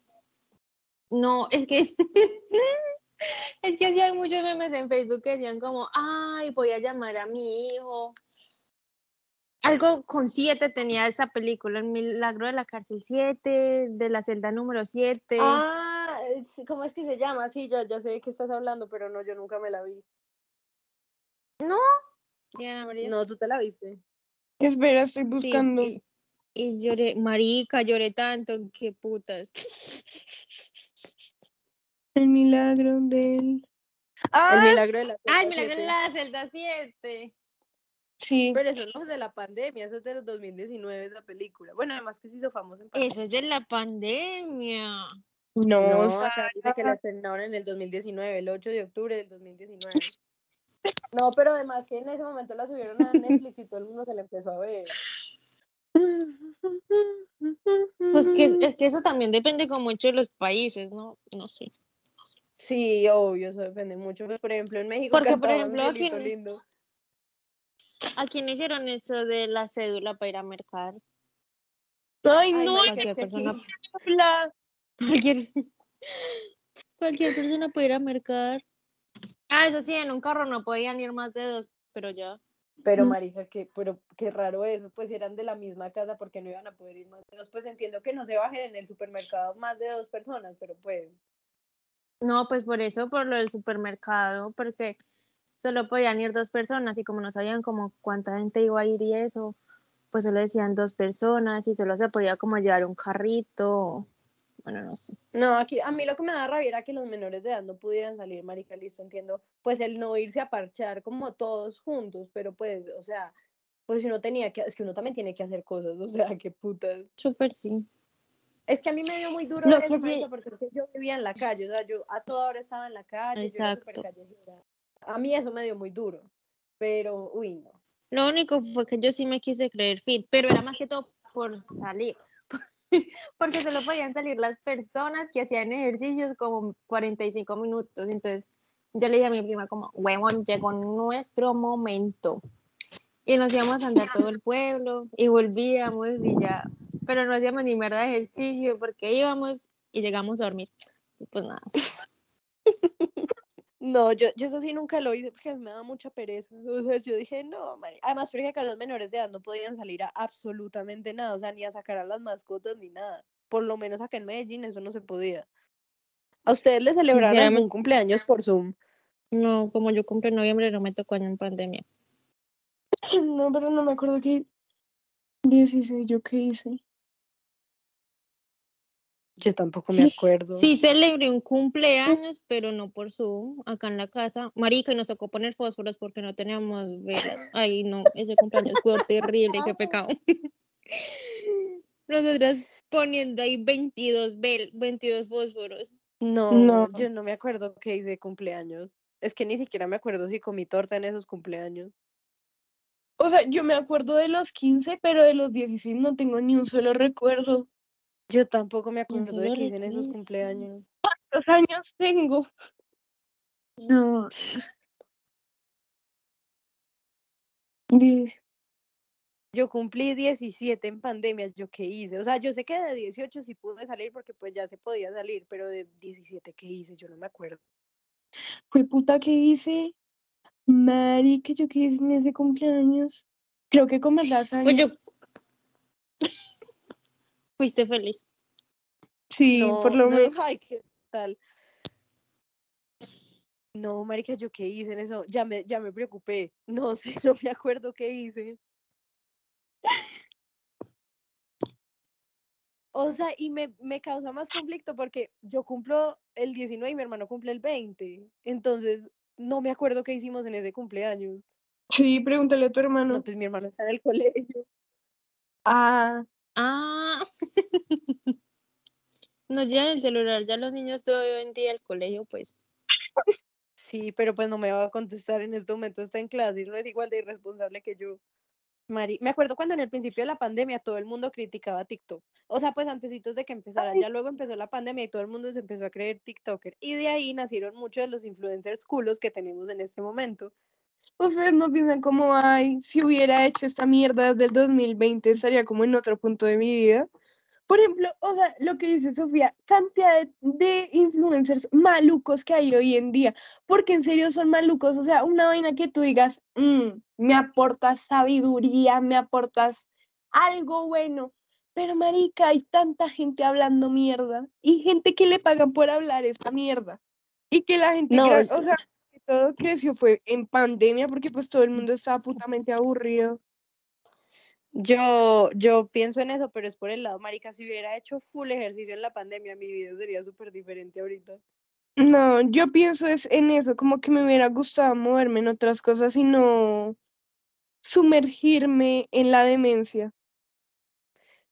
no, es que, es que hacían muchos memes en Facebook que decían como, ay, voy a llamar a mi hijo. Algo con siete tenía esa película, El Milagro de la Cárcel 7, de la celda número 7. Ah, ¿cómo es que se llama? Sí, ya, ya sé de qué estás hablando, pero no, yo nunca me la vi. Diana María. No, tú te la viste. Espera, estoy buscando. sí. Y lloré, marica, lloré tanto, qué putas. El milagro del. El ¡Ah! milagro de la Ay, celda me la siete. la celda 7. Sí. Pero eso no es de la pandemia, eso es de los 2019 esa película. Bueno, además que se hizo famoso en pandemia. Eso es de la pandemia. No, No, o sea, dice que la estrenaron en el 2019, el 8 de octubre del 2019. No, pero además que en ese momento la subieron a Netflix y todo el mundo se la empezó a ver. Pues que es que eso también depende con mucho de los países, ¿no? No sé. Sí, obvio, eso depende mucho. Pues, por ejemplo, en México Porque, por ejemplo, aquí lindo. ¿A quién hicieron eso de la cédula para ir a mercar? Ay, Ay, no, cualquier que persona- aquí- habla. Cualquier, cualquier persona puede ir a mercar. Ah, eso sí, en un carro no podían ir más de dos, pero ya. Pero, Mm. marica, qué, pero qué raro eso, pues si eran de la misma casa porque no iban a poder ir más de dos. Pues entiendo que no se bajen en el supermercado más de dos personas, pero pues. No, pues por eso, por lo del supermercado, porque solo podían ir dos personas y como no sabían como cuánta gente iba a ir y eso, pues solo decían dos personas y solo se podía como llevar un carrito. Bueno, no sé. No, aquí a mí lo que me da rabia era que los menores de edad no pudieran salir, marica, listo, entiendo. Pues el no irse a parchar como todos juntos, pero pues, o sea, pues si uno tenía que, es que uno también tiene que hacer cosas, o sea, qué putas. Súper sí. Es que a mí me dio muy duro Lo eso, que sí- marica, porque es que yo vivía en la calle, o sea, yo a toda hora estaba en la calle, yo era Exacto. callejera. A mí eso me dio muy duro, pero, uy, no. Lo único fue que yo sí me quise creer fit, pero era más que todo por salir. Porque solo podían salir las personas que hacían ejercicios como 45 minutos. Entonces yo le dije a mi prima como, huevón, llegó nuestro momento. Y nos íbamos a andar todo el pueblo y volvíamos y ya. Pero no hacíamos ni mierda de ejercicio porque íbamos y llegamos a dormir. Y pues nada. No, yo, yo eso sí nunca lo hice porque a mí me daba mucha pereza. O sea, yo dije, no, mari-". Además, porque acá los menores de edad no podían salir a absolutamente nada, o sea, ni a sacar a las mascotas ni nada. Por lo menos acá en Medellín eso no se podía. ¿A ustedes les celebraron algún Sinceramente- cumpleaños por Zoom? No, como yo compré en noviembre, no me tocó año en pandemia. No, pero no me acuerdo qué. 16, ¿yo qué hice? Yo tampoco me acuerdo. Sí celebré un cumpleaños, pero no por Zoom, acá en la casa. Marica, y nos tocó poner fósforos porque no teníamos velas. Ay, no, ese cumpleaños fue terrible, qué pecado. Nosotras poniendo ahí 22, vel 22 fósforos. No, No. yo no me acuerdo qué hice de cumpleaños. Es que ni siquiera me acuerdo si comí torta en esos cumpleaños. O sea, yo me acuerdo de los 15, pero de los 16 no tengo ni un solo recuerdo. Yo tampoco me ¿En acuerdo de qué hice en esos cumpleaños. ¿Cuántos años tengo? No. Yo cumplí 17 en pandemia, ¿yo qué hice? O sea, yo sé que de 18 sí pude salir porque pues ya se podía salir, pero de 17 ¿qué hice? Yo no me acuerdo. ¿Fue puta que hice? Marica, ¿yo qué hice en ese cumpleaños? Creo que comer lasaña. Pues yo. Fuiste feliz. Sí, por No, lo no, menos. ay, ¿qué tal? No, marica, ¿yo qué hice en eso? Ya me, ya me preocupé. No sé, no me acuerdo qué hice. O sea, y me, me causa más conflicto porque yo cumplo el 19 y mi hermano cumple el 20. Entonces, no me acuerdo qué hicimos en ese cumpleaños. Sí, pregúntale a tu hermano. No, pues mi hermano está en el colegio. Ah, Ah. Nos llevan el celular, ya los niños todavía en día al colegio, pues. Sí, pero pues no me va a contestar en este momento, está en clase y no es igual de irresponsable que yo. Mari, me acuerdo cuando en el principio de la pandemia todo el mundo criticaba TikTok. O sea, pues antesitos de que empezara, ya luego empezó la pandemia y todo el mundo se empezó a creer TikToker. Y de ahí nacieron muchos de los influencers culos que tenemos en este momento. Ustedes no piensan como, ay, si hubiera hecho esta mierda desde el 2020 estaría como en otro punto de mi vida. Por ejemplo, o sea, lo que dice Sofía, cantidad de, de influencers malucos que hay hoy en día, porque en serio son malucos, o sea, una vaina que tú digas, "Mm, me aportas sabiduría, me aportas algo bueno, pero marica, hay tanta gente hablando mierda y gente que le pagan por hablar esta mierda y que la gente, No, o sea, todo creció fue en pandemia porque pues todo el mundo estaba putamente aburrido. Yo, yo pienso en eso, pero es por el lado, marica, si hubiera hecho full ejercicio en la pandemia, mi vida sería súper diferente ahorita. No, yo pienso es en eso, como que me hubiera gustado moverme en otras cosas y no sumergirme en la demencia.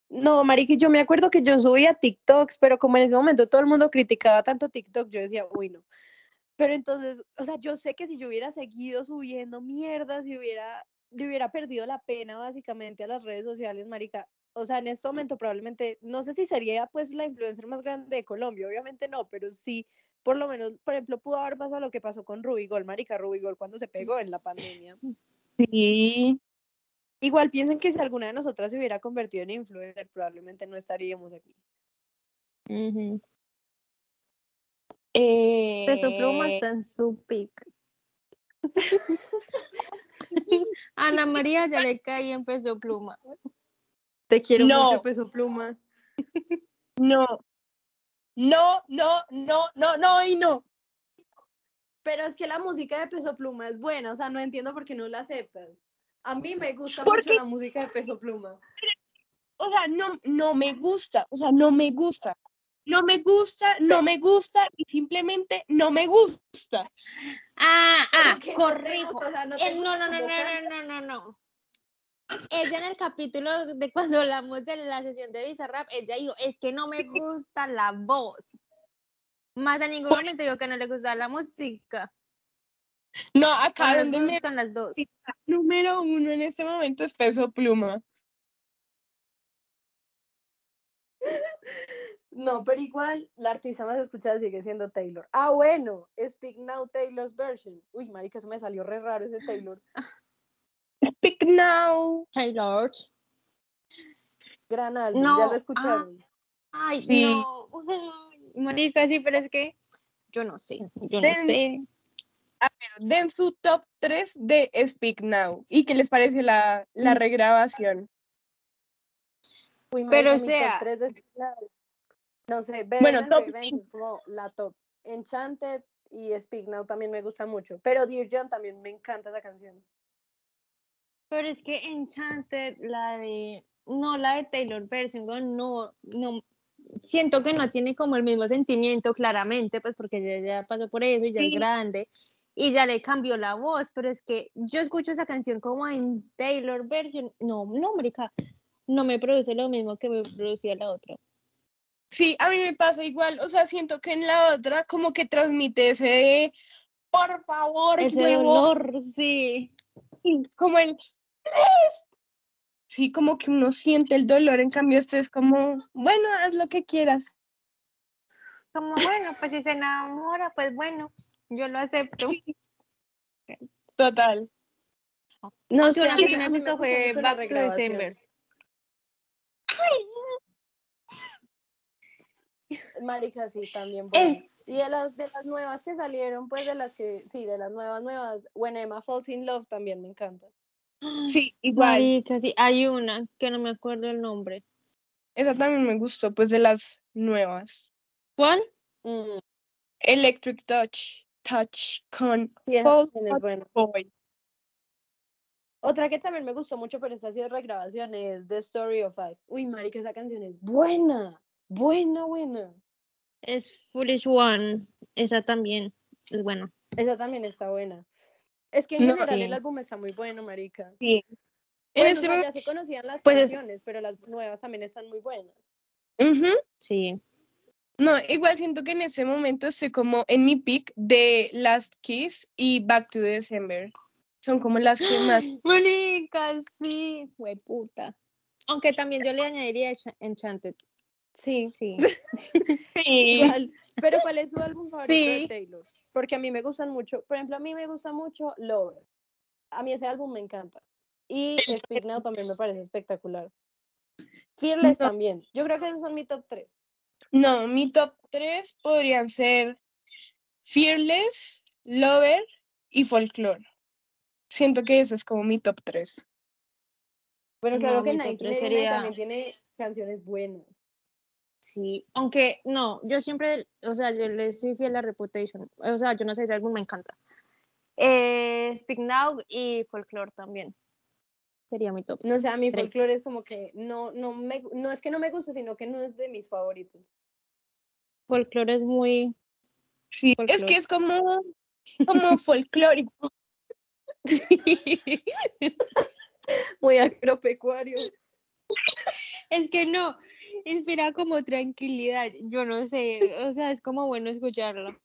No, marica, yo me acuerdo que yo subía TikToks, pero como en ese momento todo el mundo criticaba tanto TikTok, yo decía, uy, no. Pero entonces, o sea, yo sé que si yo hubiera seguido subiendo mierda, si hubiera, le hubiera perdido la pena básicamente a las redes sociales, marica. O sea, en este momento probablemente, no sé si sería pues la influencer más grande de Colombia, obviamente no, pero sí, por lo menos, por ejemplo, pudo haber pasado lo que pasó con Rubigol, marica, Rubigol cuando se pegó en la pandemia. Sí. Igual piensen que si alguna de nosotras se hubiera convertido en influencer, probablemente no estaríamos aquí. Peso Pluma está en su pick. Ana María ya le cae en Peso Pluma. Te quiero No. mucho, Peso Pluma. no. No, no, no, no, no y no. Pero es que la música de Peso Pluma es buena, o sea, no entiendo por qué no la aceptas. A mí me gusta Porque- mucho la música de Peso Pluma. O sea, no, no me gusta, o sea, no me gusta. No me gusta, no me gusta y simplemente no me gusta. Ah, ah, ¿Por qué no te corrijo. gusta? O sea, no te Eh, no, no, gusta no, no, no, no, no, no. Ella en el capítulo de cuando hablamos de la sesión de Bizarrap, ella dijo, es que no me gusta la voz. Más en ningún Por- momento dijo que no le gustaba la música. No, acá donde me me gustan las dos. número uno en este momento es peso pluma. No, pero igual la artista más escuchada sigue siendo Taylor. Ah, bueno, Speak Now Taylor's version. Uy, marica, eso me salió re raro ese Taylor. Speak now. Taylor. Gran álbum, ya No, lo ah, escucharon. Ay, Sí. no. Ay, Mónica, sí, pero es que yo no sé. Yo no sé. Den su top 3 de Speak Now. ¿Y qué les parece la, la Mm. regrabación? Uy, pero, marica, o top sea- tres de Speak Now. No sé, Bueno, Better top Revenge es como la top. Enchanted y Speak Now también me gusta mucho. Pero Dear John también me encanta esa canción. Pero es que Enchanted, la de. No, la de Taylor version, no, no. Siento que no tiene como el mismo sentimiento, claramente, pues porque ya pasó por eso y ya es grande. Y ya le cambió la voz, pero es que yo escucho esa canción como en Taylor version. No, no, marica, no me produce lo mismo que me producía la otra. Sí, a mí me pasa igual. O sea, siento que en la otra como que transmite ese de, por favor, Ese huevo". dolor, sí. Sí, como el. Sí, como que uno siente el dolor, en cambio este es como, bueno, haz lo que quieras. Como bueno, pues si se enamora, pues bueno, yo lo acepto. Sí. Total. No Aunque sé, una que me gustó fue Back to. December. Marica, sí, también. Es-. Y de las, de las nuevas que salieron, pues de las que, sí, de las nuevas, nuevas, When Emma Falls in Love también me encanta. Sí, igual. Marica, sí, hay una que no me acuerdo el nombre. Esa también me gustó, pues de las nuevas. ¿Cuál? Mm, Electric Touch, Touch con esa Fall. Boy. Otra que también me gustó mucho, pero esta sí es regrabación, es The Story of Us. Uy, marica, esa canción es buena, buena, buena. Es Foolish One. Esa también es buena. Esa también está buena. Es que en No, general el álbum está muy bueno, marica. Sí. En este o sea, ya se conocían las Pues es- canciones, pero las nuevas también están muy buenas. Ujú. Sí. No, igual siento que en este momento estoy como en mi pick de Last Kiss y Back to December. Son como las que más. Marica, sí. puta. Aunque también yo le añadiría Encha- Enchanted. Sí, Sí. igual. Pero ¿cuál es su álbum favorito Sí. de Taylor? Porque a mí me gustan mucho, por ejemplo, a mí me gusta mucho Lover. A mí ese álbum me encanta. Y Speak Now también me parece espectacular. Fearless No. también. Yo creo que esos son mi top 3. No, mi top 3 podrían ser Fearless, Lover y Folklore. Siento que ese es como mi top 3. Bueno, claro No, que mi top tres 1989 sería- también tiene canciones buenas. Sí, aunque no, yo siempre, o sea, yo le soy fiel a Reputation. O sea, yo no sé, ese álbum me encanta. Eh, Speak Now y Folklore también. sería mi top. No sé, a mí Tres. folclore es como que no, no me, no es que no me guste, sino que no es de mis favoritos. Folclore es muy... Sí, es que es como, como folclórico. Muy agropecuario. Es que no, inspira como tranquilidad, yo no sé, o sea, es como bueno escucharlo.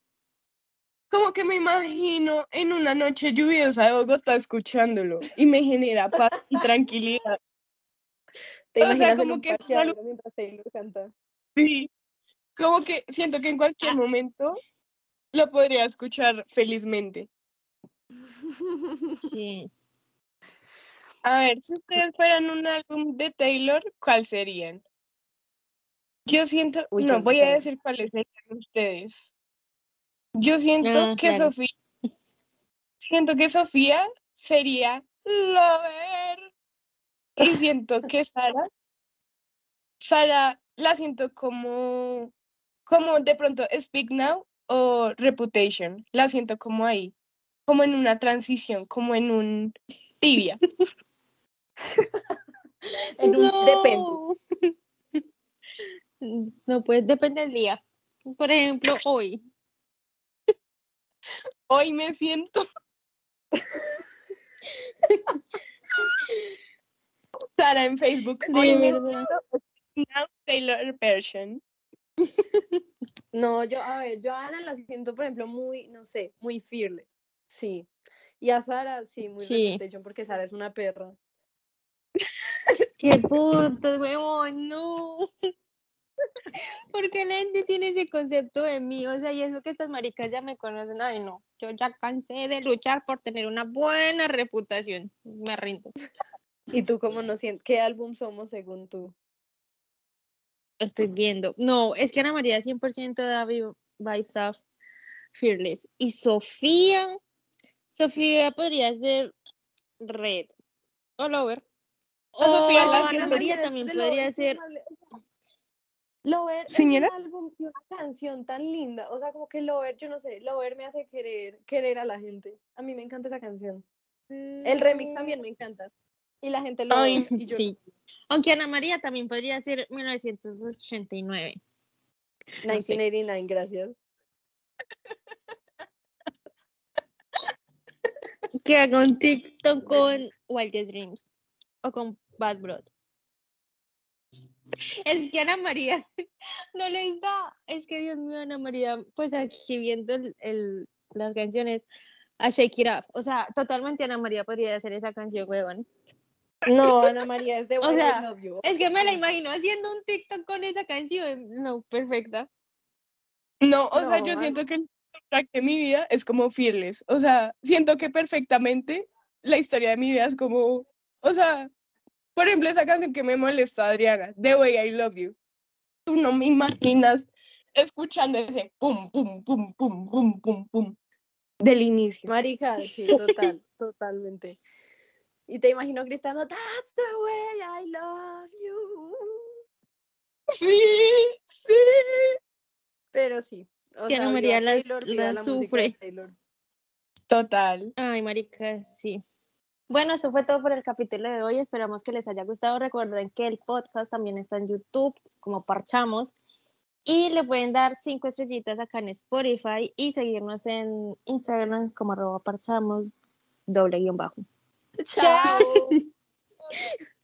Como que me imagino en una noche lluviosa de Bogotá escuchándolo y me genera paz y tranquilidad. Te O sea, como que mientras Taylor canta. Sí. Como que siento que en cualquier momento lo podría escuchar felizmente. Sí. A ver, si ustedes fueran un álbum de Taylor, ¿cuál serían? Yo siento, Uy, no, no voy a decir cuáles serían ustedes. Yo siento Ah, que claro. Sofía, siento que Sofía sería Lover. Y siento que Sara, Sara la siento como, como de pronto Speak Now o Reputation. La siento como ahí, como en una transición, como en un tibia. En un depende. No. No, pues depende del día. Por ejemplo, hoy. Hoy me siento. Sara en Facebook. De Hoy me verdad. siento Now Taylor version. No, yo, a ver, yo a Ana la siento, por ejemplo, muy, no sé, muy fearless. Sí. Y a Sara, sí, muy Sí. porque Sara es una perra. ¡Qué puto, huevón! ¡No! Porque la gente tiene ese concepto de mí, o sea, y eso que estas maricas ya me conocen, ay no, yo ya cansé de luchar por tener una buena reputación, me rindo. ¿Y tú cómo no sientes? ¿Qué álbum somos según tú? Estoy viendo. No, es que Ana María 100% da vi- vibes of Fearless. Y Sofía, Sofía podría ser Red o Lover. A Sofía O la Ana María también podría ser. Lover ¿Señora? es un álbum y una canción tan linda. O sea, como que Lover, yo no sé, Lover me hace querer, querer a la gente. A mí me encanta esa canción. El remix también me encanta. Y la gente lo Ay, odia, y yo no. Sí. Aunque Ana María también podría ser 1989. No sé. 1989, gracias. Que haga un TikTok con Wildest Dreams o con Bad Blood. Es que Ana María no les da, es que Dios mío, Ana María, pues aquí viendo el, el- las canciones a Shake It Off, o sea, totalmente Ana María podría hacer esa canción, huevón. No, Ana María es de O sea, Love You. Es que me la imagino haciendo un TikTok con esa canción, no, perfecta. No, o sea, yo Ana- siento que el soundtrack de mi vida es como Fearless. O sea, siento que perfectamente la historia de mi vida es como, o sea, por ejemplo, esa canción que me molesta, Adriana, The Way I Love You. Tú no me imaginas escuchando ese pum, pum, pum, pum, pum, pum, pum del inicio. Marica, sí, total, totalmente. Y te imagino gritando, That's the way I love you. Sí, sí. Pero sí. O sea, María las- Taylor, las la sufre. Taylor. Total. Ay, marica, sí. Bueno, eso fue todo por el capítulo de hoy. Esperamos que les haya gustado. Recuerden que el podcast también está en YouTube, como Parchamos. Y le pueden dar cinco estrellitas acá en Spotify y seguirnos en Instagram como arroba parchamos doble guion bajo. Chao.